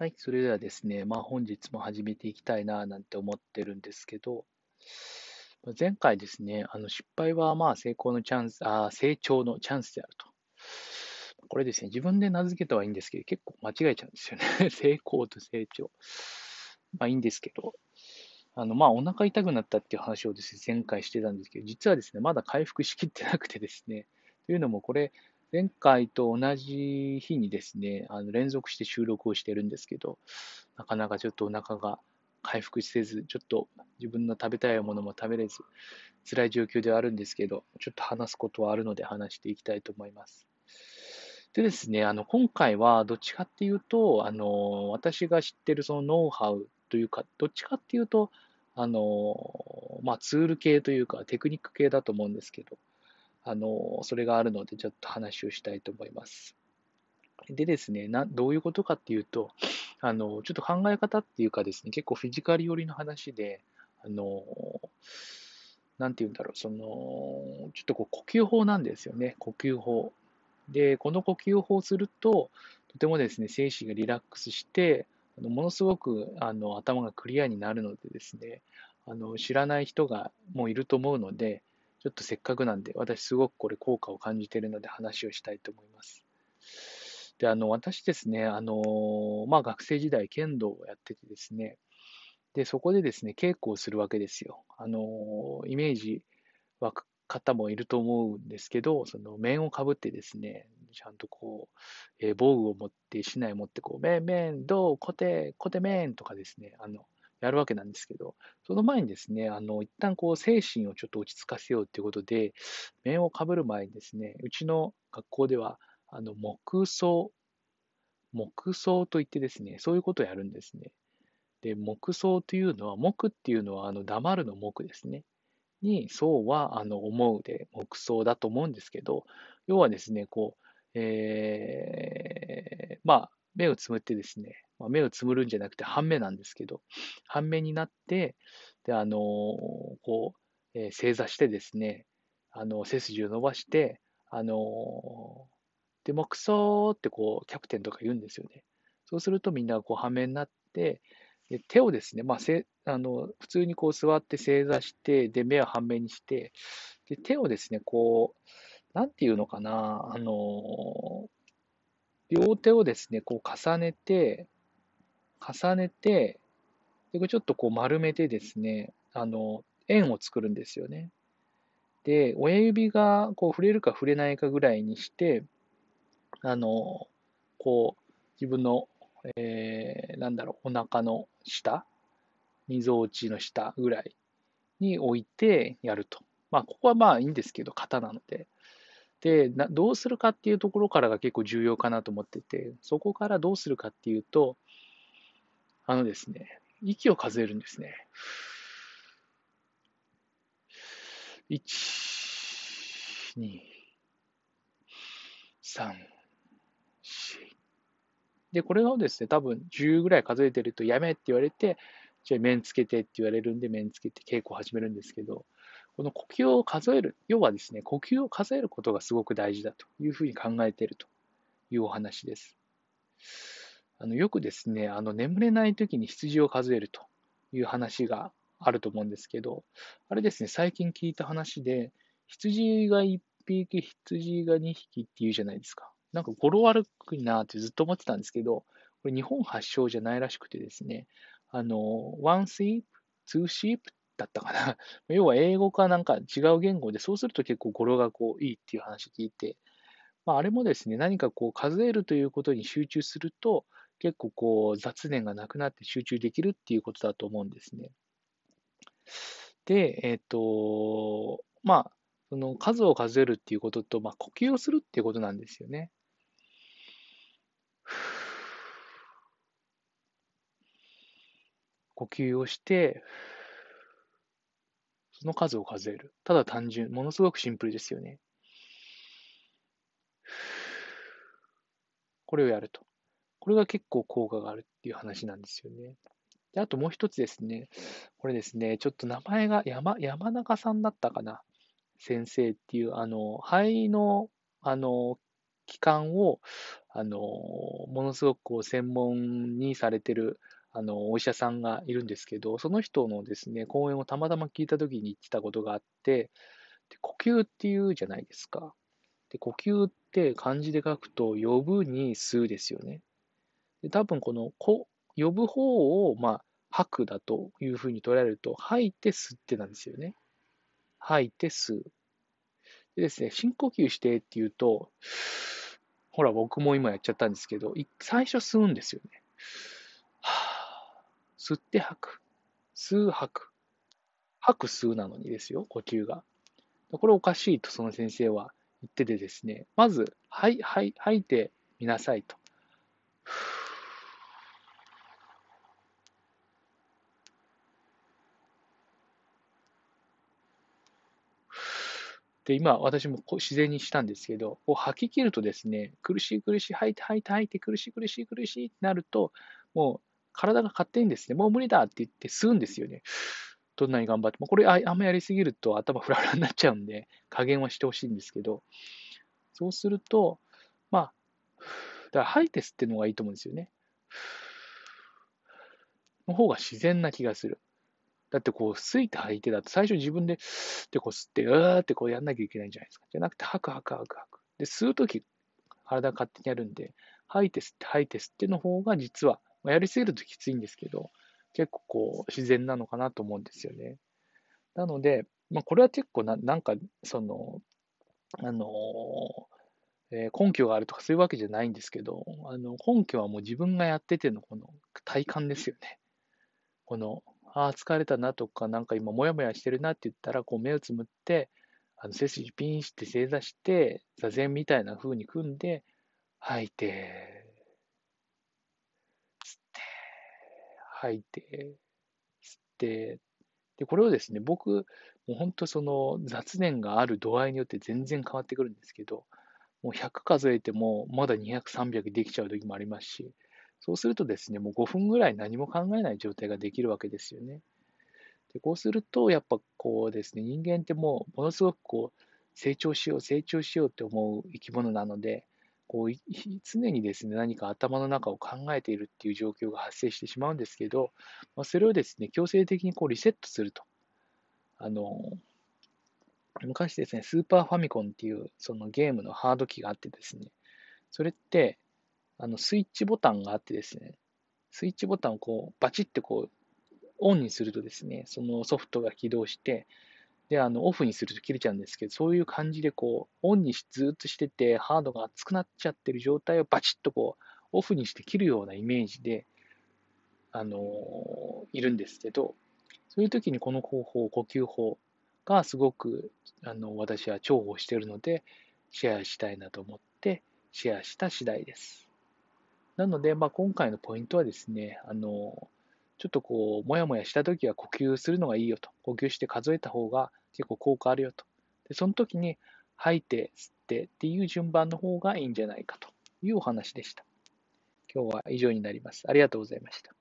はい、それではですね、まあ本日も始めていきたいななんて思ってるんですけど、前回ですね、あの失敗はまあ成功のチャンス、あ成長のチャンスであると。これですね、自分で名付けたはいいんですけど、結構間違えちゃうんですよね。成功と成長。まあいいんですけど、あのまあお腹痛くなったっていう話をですね、前回してたんですけど、実はですね、まだ回復しきってなくてですね、というのもこれ、前回と同じ日にですね、あの連続して収録をしてるんですけど、なかなかちょっとお腹が回復せず、ちょっと自分の食べたいものも食べれず、辛い状況ではあるんですけど、ちょっと話すことはあるので話していきたいと思います。でですね、あの今回はどっちかっていうと、あの私が知ってるそのノウハウというか、どっちかっていうと、あのまあ、ツール系というかテクニック系だと思うんですけど、あの、それがあるので、ちょっと話をしたいと思います。でですね、などういうことかっていうと、あの、ちょっと考え方っていうかですね、結構フィジカル寄りの話で、あの、なんて言うんだろう、その、ちょっとこう呼吸法なんですよね、呼吸法。で、この呼吸法をすると、とてもですね、精神がリラックスして、あのものすごくあの頭がクリアになるのでですね、あの知らない人がもういると思うので、ちょっとせっかくなんで、私すごくこれ効果を感じているので話をしたいと思います。で、あの、私ですね、あの、まあ、学生時代剣道をやっててですね、で、そこでですね、稽古をするわけですよ。あの、イメージ湧く方もいると思うんですけど、その面をかぶってですね、ちゃんとこう、えー、防具を持って、竹刀を持って、こう、面、面、どう、コテ、コテ面とかですね、あの、やるわけなんですけど、その前にですね、あの、一旦こう、精神をちょっと落ち着かせようということで、面をかぶる前にですね、うちの学校では、あの、木葬、木葬といってですね、そういうことをやるんですね。で、木葬というのは、木っていうのは、あの、黙るの木ですね。に、そうは、あの、思うで、木葬だと思うんですけど、要はですね、こう、えー、まあ、目をつむってですね、まあ、目をつむるんじゃなくて半目なんですけど、半目になって、で、あのこう、えー、正座してですね、あの、背筋を伸ばして、あので、もくそーってこう、キャプテンとか言うんですよね。そうするとみんなこう、半目になって、で手をですね、まあ、せあの普通にこう座って正座して、で、目を半目にして、で、手をですね、こう、なんていうのかな、あの両手をですね、こう重ねて、重ねて、でこれちょっとこう丸めてですね、あの、円を作るんですよね。で、親指がこう触れるか触れないかぐらいにして、あの、こう、自分の、えー、なんだろう、お腹の下、みぞおちの下ぐらいに置いてやると。まあ、ここはまあいいんですけど、型なので。でな、どうするかっていうところからが結構重要かなと思ってて、そこからどうするかっていうと、あのですね、息を数えるんですね。1、2、3、4。で、これをですね、多分10ぐらい数えてるとやめって言われて、じゃあ面つけてって言われるんで面つけて稽古を始めるんですけど、この呼吸を数える、要はですね、呼吸を数えることがすごく大事だというふうに考えているというお話です。あのよくですね、あの眠れない時に羊を数えるという話があると思うんですけど、あれですね、最近聞いた話で、羊が1匹、羊が2匹っていうじゃないですか。なんか語呂悪くなってずっと思ってたんですけど、これ日本発祥じゃないらしくてですね、あの、one sheep, two sheep だったかな。要は英語かなんか違う言語で、そうすると結構語呂がこういいっていう話聞いて、まあ、あれもですね、何かこう数えるということに集中すると、結構こう雑念がなくなって集中できるっていうことだと思うんですね。で、えっ、ー、と、まあ、その数を数えるっていうことと、まあ、呼吸をするっていうことなんですよね。呼吸をして、その数を数える。ただ単純、ものすごくシンプルですよね。これをやると。これが結構効果があるっていう話なんですよね。であともう一つですね、これですね、ちょっと名前が山山中さんだったかな、先生っていう、あの、肺の、あの、器官を、あの、ものすごくこう専門にされてる、あの、お医者さんがいるんですけど、その人のですね、講演をたまたま聞いたときに言ってたことがあって、で呼吸っていうじゃないですか。で、呼吸って漢字で書くと、呼ぶに吸うですよね。で、多分この、呼ぶ方を、まあ、吐くだというふうに捉えると、吐いて吸ってなんですよね。吐いて吸う。でですね、深呼吸してっていうと、ほら、僕も今やっちゃったんですけど、最初吸うんですよね。吸って吐く。吸う吐く。吐く吸うなのにですよ、呼吸が。これおかしいとその先生は言っててですね、まず、はい、はい、吐いてみなさいと。で、今、私もこう自然にしたんですけど、こう吐き切るとですね、苦しい苦しい、吐いて吐いて吐いて、苦しい苦しい苦しいってなると、もう体が勝手にですね、もう無理だって言って吸うんですよね。どんなに頑張っても。これああんまやりすぎると頭フラフラになっちゃうんで、加減はしてほしいんですけど、そうすると、まあ、だから吐いて吸ってるのがいいと思うんですよね。の方が自然な気がする。だってこう、吸いて吐いてだと最初自分で、でこう吸って、うーってこうやんなきゃいけないんじゃないですか。じゃなくて、吐く吐く吐く吐く。で、吸うとき、体勝手にやるんで、吐いて吸って吐いて吸っての方が実は、ま、やりすぎるときついんですけど、結構こう、自然なのかなと思うんですよね。なので、まあ、これは結構な、なんか、その、あのえー、根拠があるとかそういうわけじゃないんですけど、あの根拠はもう自分がやっててのこの体感ですよね。このああ、疲れたなとか、なんか今、もやもやしてるなって言ったら、こう目をつむって、あの背筋ピンして正座して、座禅みたいな風に組んで、吐いて、吸って、吐いて、吸って、で、これをですね、僕、もう本当その雑念がある度合いによって全然変わってくるんですけど、もう100数えてもまだ200、300できちゃう時もありますし、そうするとですね、もう5分ぐらい何も考えない状態ができるわけですよね。でこうすると、やっぱこうですね、人間ってもうものすごくこう成長しよう、成長しようって思う生き物なので、こう常にですね、何か頭の中を考えているっていう状況が発生してしまうんですけど、まあ、それをですね、強制的にこうリセットすると。あの、昔ですね、スーパーファミコンっていうそのゲームのハード機があってですね、それって、あの、スイッチボタンがあってですね、スイッチボタンをこう、バチってこう、オンにするとですね、そのソフトが起動して、で、あの、オフにすると切れちゃうんですけど、そういう感じでこう、オンにずっとしてて、ハードが熱くなっちゃってる状態をバチッとこう、オフにして切るようなイメージで、あの、いるんですけど、そういう時にこの方法、呼吸法がすごく、あの、私は重宝しているので、シェアしたいなと思って、シェアした次第です。なので、まあ、今回のポイントはですね、あの、ちょっとこう、もやもやしたときは呼吸するのがいいよと。呼吸して数えた方が結構効果あるよと。で、その時に吐いて、吸ってっていう順番の方がいいんじゃないかというお話でした。今日は以上になります。ありがとうございました。